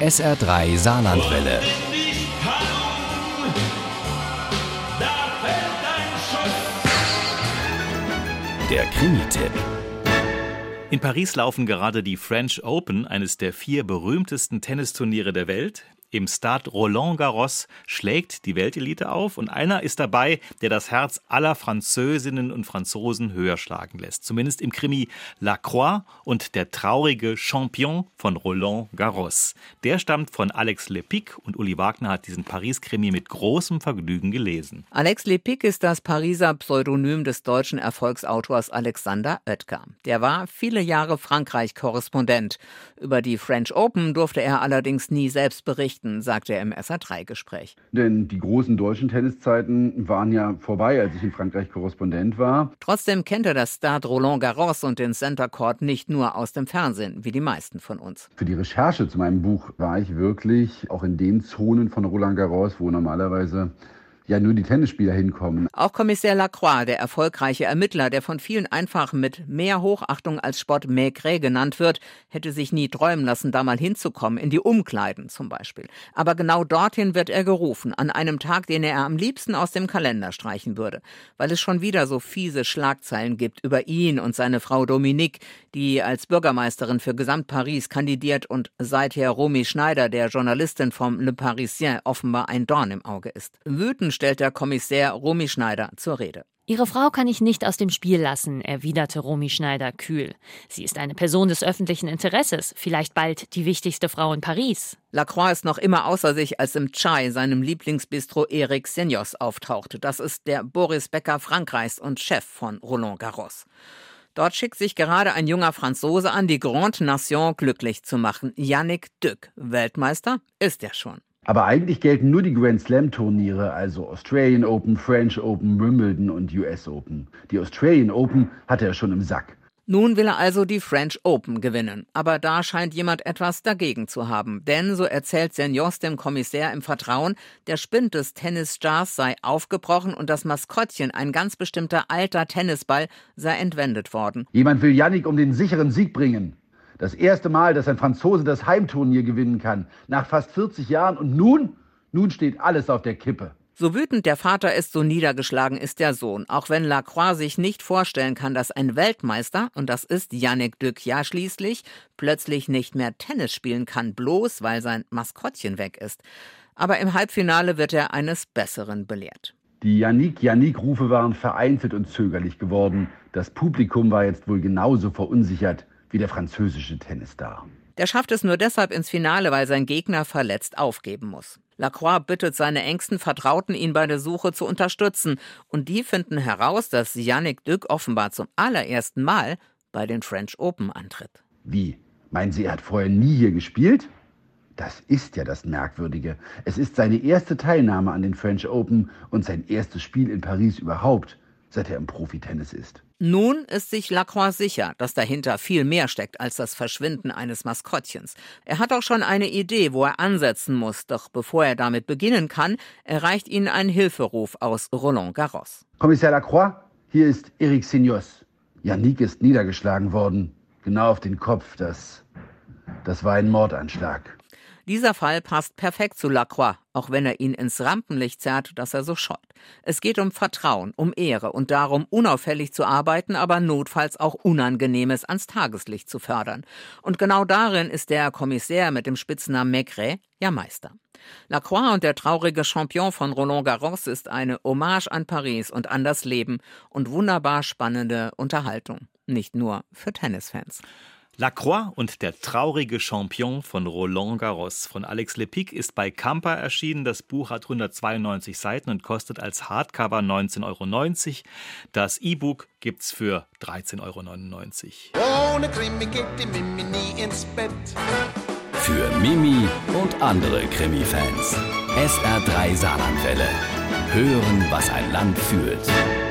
SR3 Saarlandwelle. Der Krimi-Tipp. In Paris laufen gerade die French Open, eines der vier berühmtesten Tennisturniere der Welt. Im Stade Roland Garros schlägt die Weltelite auf und einer ist dabei, der das Herz aller Französinnen und Franzosen höher schlagen lässt. Zumindest im Krimi La Croix und der traurige Champion von Roland Garros. Der stammt von Alex Lepic und Uli Wagner hat diesen Paris-Krimi mit großem Vergnügen gelesen. Alex Lepic ist das Pariser Pseudonym des deutschen Erfolgsautors Alexander Oetker. Der war viele Jahre Frankreich-Korrespondent. Über die French Open durfte er allerdings nie selbst berichten berichten, sagte er im SA3-Gespräch. Denn die großen deutschen Tenniszeiten waren ja vorbei, als ich in Frankreich Korrespondent war. Trotzdem kennt er das Stade Roland Garros und den Center Court nicht nur aus dem Fernsehen, wie die meisten von uns. Für die Recherche zu meinem Buch war ich wirklich auch in den Zonen von Roland Garros, wo normalerweise ja nur die Tennisspieler hinkommen. Auch Kommissar Lacroix, der erfolgreiche Ermittler, der von vielen einfach mit mehr Hochachtung als Sport Maigret genannt wird, hätte sich nie träumen lassen, da mal hinzukommen, in die Umkleiden zum Beispiel. Aber genau dorthin wird er gerufen, an einem Tag, den er am liebsten aus dem Kalender streichen würde, weil es schon wieder so fiese Schlagzeilen gibt über ihn und seine Frau Dominique, die als Bürgermeisterin für Gesamt Paris kandidiert und seither Romy Schneider, der Journalistin vom Le Parisien, offenbar ein Dorn im Auge ist. Wütend stellt der Kommissär Romy Schneider zur Rede. Ihre Frau kann ich nicht aus dem Spiel lassen, erwiderte Romy Schneider kühl. Sie ist eine Person des öffentlichen Interesses, vielleicht bald die wichtigste Frau in Paris. Lacroix ist noch immer außer sich, als im Chai, seinem Lieblingsbistro Eric Senios, auftauchte. Das ist der Boris Becker Frankreichs und Chef von Roland Garros. Dort schickt sich gerade ein junger Franzose an, die Grande Nation glücklich zu machen. Yannick Dück, Weltmeister, ist er schon. Aber eigentlich gelten nur die Grand Slam Turniere, also Australian Open, French Open, Wimbledon und US Open. Die Australian Open hatte er schon im Sack. Nun will er also die French Open gewinnen. Aber da scheint jemand etwas dagegen zu haben. Denn, so erzählt Senjos dem Kommissär im Vertrauen, der Spind des Tennisstars sei aufgebrochen und das Maskottchen, ein ganz bestimmter alter Tennisball, sei entwendet worden. Jemand will Yannick um den sicheren Sieg bringen. Das erste Mal, dass ein Franzose das Heimturnier gewinnen kann, nach fast 40 Jahren. Und nun, nun steht alles auf der Kippe. So wütend der Vater ist, so niedergeschlagen ist der Sohn. Auch wenn Lacroix sich nicht vorstellen kann, dass ein Weltmeister, und das ist Yannick Dück ja schließlich, plötzlich nicht mehr Tennis spielen kann, bloß weil sein Maskottchen weg ist. Aber im Halbfinale wird er eines Besseren belehrt. Die Yannick-Yannick-Rufe waren vereinzelt und zögerlich geworden. Das Publikum war jetzt wohl genauso verunsichert wie der französische Tennisstar. Der schafft es nur deshalb ins Finale, weil sein Gegner verletzt aufgeben muss. Lacroix bittet seine engsten Vertrauten, ihn bei der Suche zu unterstützen. Und die finden heraus, dass Yannick Dück offenbar zum allerersten Mal bei den French Open antritt. Wie? Meinen Sie, er hat vorher nie hier gespielt? Das ist ja das Merkwürdige. Es ist seine erste Teilnahme an den French Open und sein erstes Spiel in Paris überhaupt, seit er im Profitennis ist. Nun ist sich Lacroix sicher, dass dahinter viel mehr steckt als das Verschwinden eines Maskottchens. Er hat auch schon eine Idee, wo er ansetzen muss, doch bevor er damit beginnen kann, erreicht ihn ein Hilferuf aus Roland Garros. Kommissar Lacroix, hier ist Eric Signos. Yannick ist niedergeschlagen worden, genau auf den Kopf. Das, das war ein Mordanschlag. Dieser Fall passt perfekt zu Lacroix, auch wenn er ihn ins Rampenlicht zerrt, das er so scheut. Es geht um Vertrauen, um Ehre und darum, unauffällig zu arbeiten, aber notfalls auch Unangenehmes ans Tageslicht zu fördern. Und genau darin ist der Kommissär mit dem Spitznamen Maigret ja Meister. Lacroix und der traurige Champion von Roland Garros ist eine Hommage an Paris und an das Leben und wunderbar spannende Unterhaltung. Nicht nur für Tennisfans. Lacroix und der traurige Champion von Roland Garros von Alex Lepic ist bei Kampa erschienen. Das Buch hat 192 Seiten und kostet als Hardcover 19,90 Euro. Das E-Book gibt's für 13,99 Euro. Ohne Krimi geht die Mimi nie ins Bett. Für Mimi und andere Krimi-Fans. SR3 Saarlandwelle. Hören, was ein Land fühlt.